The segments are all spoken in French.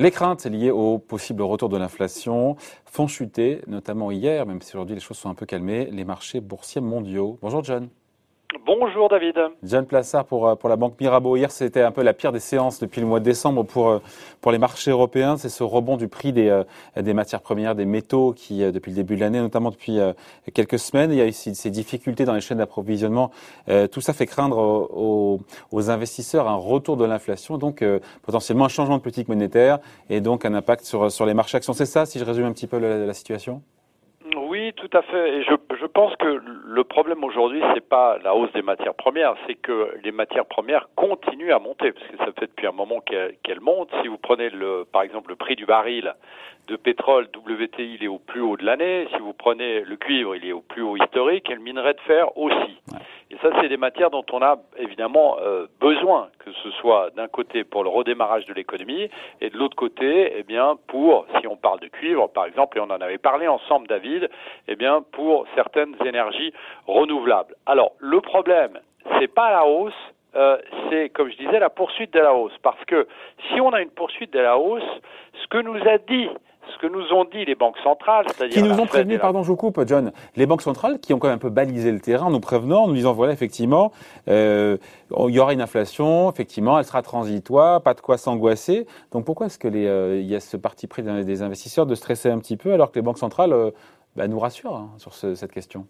Les craintes liées au possible retour de l'inflation font chuter, notamment hier, même si aujourd'hui les choses sont un peu calmées, les marchés boursiers mondiaux. Bonjour John. Bonjour David. John Plassard pour, euh, pour la Banque Mirabeau. Hier, c'était un peu la pire des séances depuis le mois de décembre pour, euh, pour les marchés européens. C'est ce rebond du prix des, euh, des matières premières, des métaux qui, depuis le début de l'année, notamment depuis quelques semaines, il y a eu ces difficultés dans les chaînes d'approvisionnement. Tout ça fait craindre aux, aux investisseurs un retour de l'inflation, donc potentiellement un changement de politique monétaire et donc un impact sur, sur les marchés actions. C'est ça, si je résume un petit peu la situation? Oui, tout à fait. Et je, je pense que le problème aujourd'hui, c'est pas la hausse des matières premières, c'est que les matières premières continuent à monter, parce que ça fait depuis un moment qu'elles montent. Si vous prenez le, par exemple le prix du baril de pétrole WTI, il est au plus haut de l'année. Si vous prenez le cuivre, il est au plus haut historique, et le minerai de fer aussi. Et ça, c'est des matières dont on a évidemment euh, besoin, que ce soit d'un côté pour le redémarrage de l'économie, et de l'autre côté, eh bien, pour, si on parle de cuivre, par exemple, et on en avait parlé ensemble, David, eh bien, pour certaines énergies renouvelables. Alors, le problème, c'est pas la hausse, euh, c'est, comme je disais, la poursuite de la hausse. Parce que si on a une poursuite de la hausse, ce que nous a dit ce que nous ont dit les banques centrales, c'est-à-dire qui nous ont prévenu, pardon, je vous coupe, John, les banques centrales qui ont quand même un peu balisé le terrain, nous prévenant, nous disant voilà effectivement, euh, il y aura une inflation, effectivement, elle sera transitoire, pas de quoi s'angoisser. Donc pourquoi est-ce que les, euh, il y a ce parti pris des investisseurs de stresser un petit peu alors que les banques centrales bah, nous rassurent hein, sur cette question?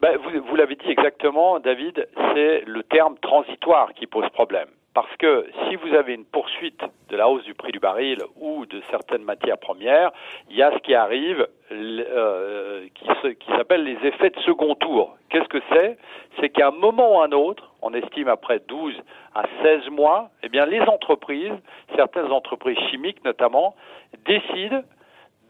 Ben, vous, vous l'avez dit exactement, David, c'est le terme transitoire qui pose problème. Parce que si vous avez une poursuite de la hausse du prix du baril ou de certaines matières premières, il y a ce qui arrive euh, qui, s'appelle les effets de second tour. Qu'est-ce que c'est? C'est qu'à un moment ou un autre, on estime après 12 à 16 mois, eh les entreprises, certaines entreprises chimiques notamment, décident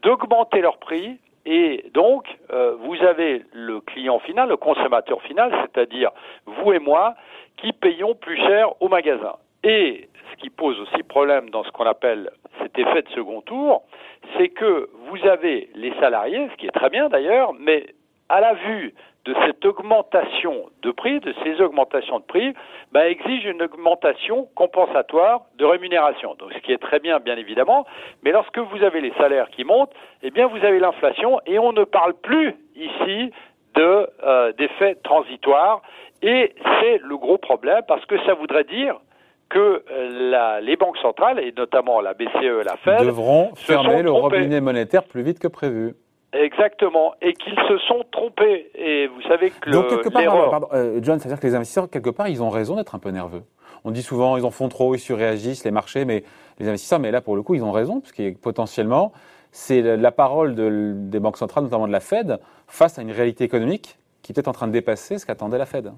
d'augmenter leur prix et donc, euh, vous avez le client final, le consommateur final, c'est-à-dire vous et moi, qui payons plus cher au magasin. Et ce qui pose aussi problème dans ce qu'on appelle cet effet de second tour, c'est que vous avez les salariés, ce qui est très bien d'ailleurs, mais à la vue de cette augmentation de prix, de ces augmentations de prix, bah, exige une augmentation compensatoire de rémunération. Donc, ce qui est très bien, bien évidemment. Mais lorsque vous avez les salaires qui montent, eh bien, vous avez l'inflation et on ne parle plus ici de euh, d'effets transitoires. Et c'est le gros problème parce que ça voudrait dire que euh, la, les banques centrales, et notamment la BCE et la Fed, devront fermer le robinet monétaire plus vite que prévu. Exactement, et qu'ils se sont trompés. Et vous savez que Donc quelque part, pardon, euh, John, c'est-à-dire que les investisseurs quelque part, ils ont raison d'être un peu nerveux. On dit souvent, ils en font trop, ils surréagissent les marchés, mais les investisseurs, mais là pour le coup, ils ont raison, parce que potentiellement, c'est la parole de, des banques centrales, notamment de la Fed, face à une réalité économique qui est peut-être en train de dépasser ce qu'attendait la Fed.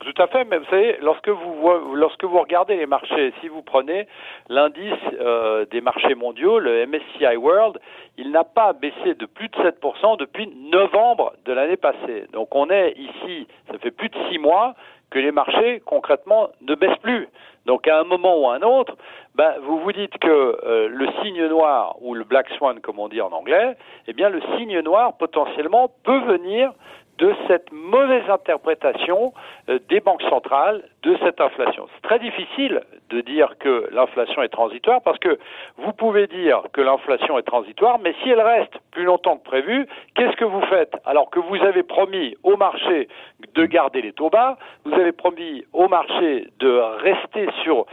Tout à fait, mais vous savez, lorsque vous, lorsque vous regardez les marchés, si vous prenez l'indice euh, des marchés mondiaux, le MSCI World, il n'a pas baissé de plus de 7% depuis novembre de l'année passée. Donc on est ici, ça fait plus de six mois que les marchés concrètement ne baissent plus. Donc à un moment ou à un autre, ben, vous vous dites que euh, le signe noir ou le black swan comme on dit en anglais, eh bien le signe noir potentiellement peut venir de cette mauvaise interprétation euh, des banques centrales de cette inflation. C'est très difficile de dire que l'inflation est transitoire parce que vous pouvez dire que l'inflation est transitoire, mais si elle reste plus longtemps que prévu, qu'est-ce que vous faites Alors que vous avez promis au marché de garder les taux bas, vous avez promis au marché de rester sur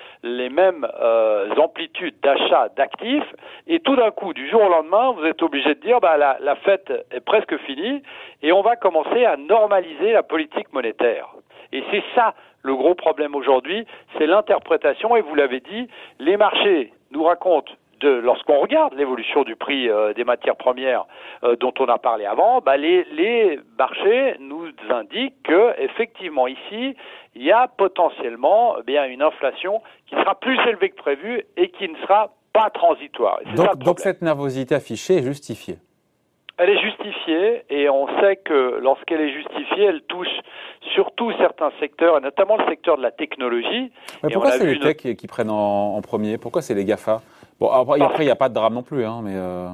les mêmes euh, amplitudes d'achat d'actifs, et tout d'un coup, du jour au lendemain, vous êtes obligé de dire bah, la, la fête est presque finie et on va commencer à normaliser la politique monétaire. Et c'est ça le gros problème aujourd'hui, c'est l'interprétation, et vous l'avez dit, les marchés nous racontent de, lorsqu'on regarde l'évolution du prix euh, des matières premières euh, dont on a parlé avant, bah les, les, marchés nous indiquent que effectivement ici il y a potentiellement eh bien une inflation qui sera plus élevée que prévu et qui ne sera pas transitoire. Donc, donc cette nervosité affichée est justifiée. Elle est justifiée et on sait que lorsqu'elle est justifiée, elle touche surtout certains secteurs, et notamment le secteur de la technologie. Mais pourquoi c'est les techs qui prennent en, premier? Pourquoi c'est les GAFA? Bon, après, il n'y a pas de drame non plus, hein, mais... Euh...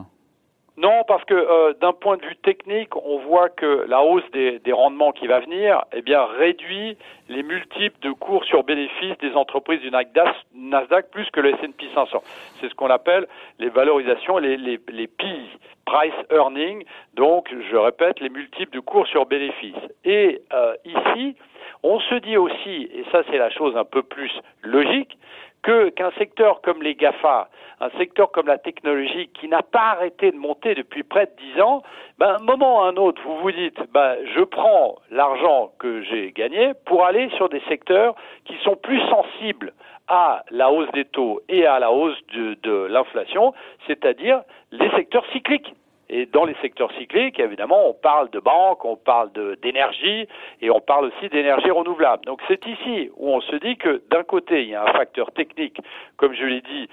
Non, parce que euh, d'un point de vue technique, on voit que la hausse des, des, rendements qui va venir, eh bien, réduit les multiples de cours sur bénéfices des entreprises du Nasdaq plus que le S&P 500. C'est ce qu'on appelle les valorisations, les, les, les PI, price earning. Donc, je répète, les multiples de cours sur bénéfices. Et euh, ici, on se dit aussi, et ça c'est la chose un peu plus logique, que qu'un secteur comme les GAFA, un secteur comme la technologie qui n'a pas arrêté de monter depuis près de dix ans, ben, un moment ou un autre, vous vous dites, ben, je prends l'argent que j'ai gagné pour aller sur des secteurs qui sont plus sensibles à la hausse des taux et à la hausse de, de l'inflation, c'est-à-dire les secteurs cycliques. Et dans les secteurs cycliques, évidemment, on parle de banques, on parle d'énergie et on parle aussi d'énergie renouvelable. Donc c'est ici où on se dit que d'un côté, il y a un facteur technique, comme je l'ai dit,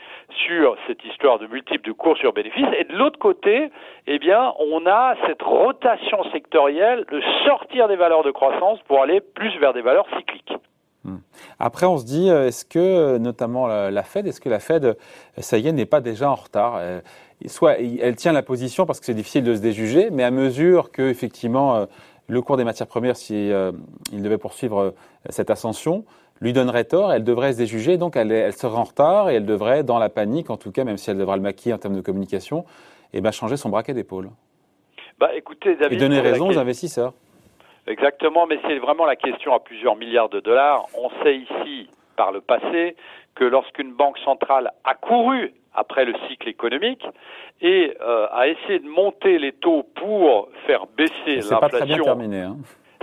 sur cette histoire de multiples de cours sur bénéfices, et de l'autre côté, eh bien, on a cette rotation sectorielle de sortir des valeurs de croissance pour aller plus vers des valeurs cycliques. Hmm. Après, on se dit, euh, est-ce que, notamment la Fed, est-ce que la Fed, ça y est, n'est pas déjà en retard euh, soit elle tient la position parce que c'est difficile de se déjuger, mais à mesure que effectivement euh, le cours des matières premières, si euh, il devait poursuivre euh, cette ascension, lui donnerait tort, elle devrait se déjuger, donc elle, elle, serait en retard et elle devrait, dans la panique, en tout cas, même si elle devra le maquiller en termes de communication, eh ben, changer son braquet d'épaule. Bah, écoutez, David, et donner raison aux investisseurs. Exactement, mais c'est vraiment la question à plusieurs milliards de dollars. On sait ici, par le passé, que lorsqu'une banque centrale a couru après le cycle économique et euh, a essayé de monter les taux pour faire baisser l'inflation. Hein.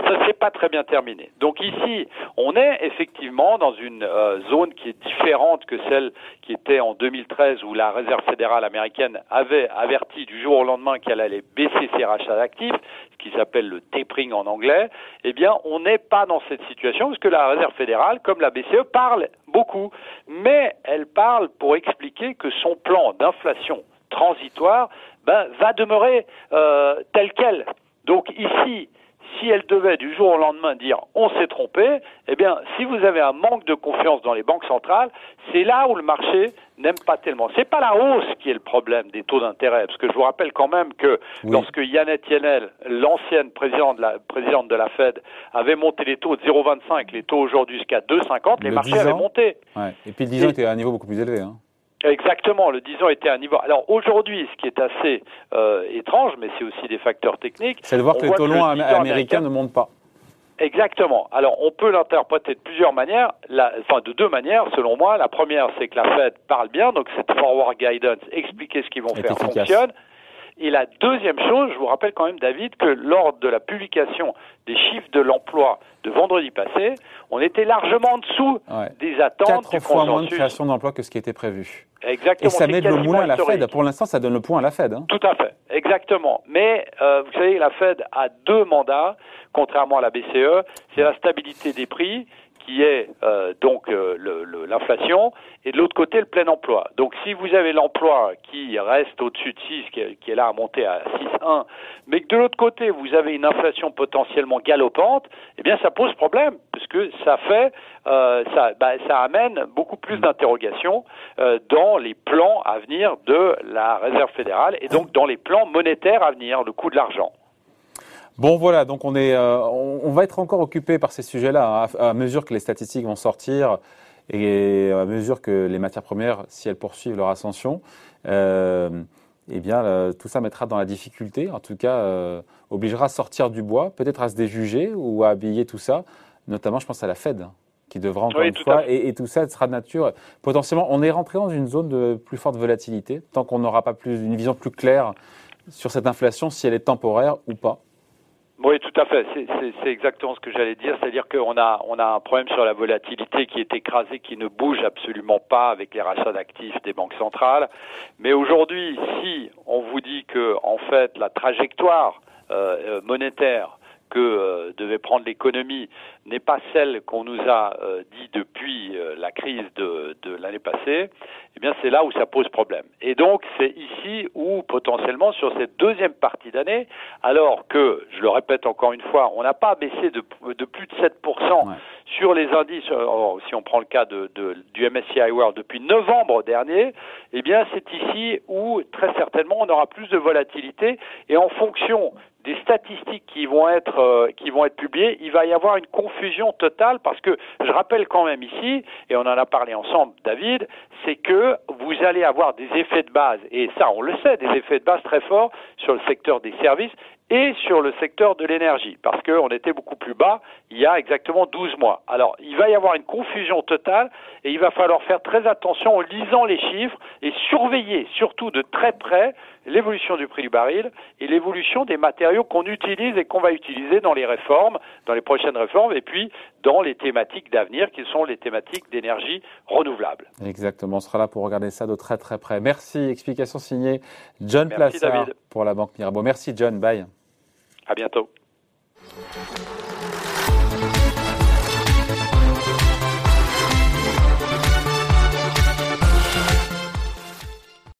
Ça s'est pas très bien terminé. Donc ici, on est effectivement dans une euh, zone qui est différente que celle qui était en 2013 où la Réserve fédérale américaine avait averti du jour au lendemain qu'elle allait baisser ses rachats d'actifs, ce qui s'appelle le tapering en anglais. Eh bien, on n'est pas dans cette situation parce que la Réserve fédérale, comme la BCE, parle beaucoup, mais elle parle pour expliquer que son plan d'inflation transitoire ben, va demeurer euh, tel quel. Donc ici, si elle devait du jour au lendemain dire on s'est trompé, eh bien, si vous avez un manque de confiance dans les banques centrales, c'est là où le marché n'aime pas tellement. C'est pas la hausse qui est le problème des taux d'intérêt, parce que je vous rappelle quand même que lorsque Yannette Yannel, l'ancienne présidente de la, présidente de la Fed, avait monté les taux de 0,25, les taux aujourd'hui jusqu'à 2,50, les marchés avaient monté. Ouais. Et puis le 10 ans était à un niveau beaucoup plus élevé. Hein. Exactement, le 10 ans était niveau. Alors aujourd'hui, ce qui est assez euh, étrange, mais c'est aussi des facteurs techniques. C'est de voir que les taux longs américains ne montent pas. Exactement. Alors, on peut l'interpréter de plusieurs manières, la, enfin de deux manières, selon moi. La première, c'est que la Fed parle bien, donc cette forward guidance, expliquer ce qu'ils vont faire fonctionne. Et la deuxième chose, je vous rappelle quand même, David, que lors de la publication des chiffres de l'emploi de vendredi passé, on était largement en dessous des attentes Quatre fois moins de création d'emplois que ce qui était prévu. Exactement. Et ça met le moins à la Fed. Pour l'instant, ça donne le point à la Fed. Hein. Tout à fait. Exactement. Mais euh, vous savez, la Fed a deux mandats, contrairement à la BCE. C'est la stabilité des prix qui est euh, donc euh, l'inflation, et de l'autre côté le plein emploi. Donc si vous avez l'emploi qui reste au-dessus de 6, qui est, là à monter à 6,1, mais que de l'autre côté vous avez une inflation potentiellement galopante, eh bien ça pose problème, puisque ça fait, euh, ça, bah, ça amène beaucoup plus d'interrogations euh, dans les plans à venir de la Réserve fédérale et donc dans les plans monétaires à venir, le coût de l'argent. Bon voilà, donc on est, euh, on, va être encore occupé par ces sujets-là hein, à, mesure que les statistiques vont sortir et à mesure que les matières premières, si elles poursuivent leur ascension, euh, eh bien euh, tout ça mettra dans la difficulté, en tout cas euh, obligera à sortir du bois, peut-être à se déjuger ou à habiller tout ça. Notamment, je pense à la Fed qui devra encore une fois, et, et, tout ça sera de nature potentiellement. On est rentré dans une zone de plus forte volatilité tant qu'on n'aura pas plus une vision plus claire sur cette inflation, si elle est temporaire ou pas. Oui, tout à fait. C'est exactement ce que j'allais dire. C'est-à-dire qu'on a, on a un problème sur la volatilité qui est écrasée, qui ne bouge absolument pas avec les rachats d'actifs des banques centrales. Mais aujourd'hui, si on vous dit que, en fait, la trajectoire euh, euh monétaire que euh, devait prendre l'économie n'est pas celle qu'on nous a euh, dit depuis euh, la crise de, de l'année passée, eh bien c'est là où ça pose problème. Et donc c'est ici où potentiellement sur cette deuxième partie d'année, alors que, je le répète encore une fois, on n'a pas baissé de, de plus de 7% sur les indices, si on prend le cas de, du MSCI World depuis novembre dernier, eh bien c'est ici où très certainement on aura plus de volatilité et en fonction des statistiques qui vont être euh, qui vont être publiées, il va y avoir une confusion totale parce que je rappelle quand même ici et on en a parlé ensemble David, c'est que vous allez avoir des effets de base et ça on le sait, des effets de base très forts sur le secteur des services et sur le secteur de l'énergie, parce qu'on était beaucoup plus bas il y a exactement 12 mois. Alors, il va y avoir une confusion totale et il va falloir faire très attention en lisant les chiffres et surveiller surtout de très près l'évolution du prix du baril et l'évolution des matériaux qu'on utilise et qu'on va utiliser dans les réformes, dans les prochaines réformes, et puis dans les thématiques d'avenir qui sont les thématiques d'énergie renouvelable. Exactement, on sera là pour regarder ça de très très près. Merci, explication signée John Plassard pour la Banque Mirabeau. Merci John, bye. À bientôt.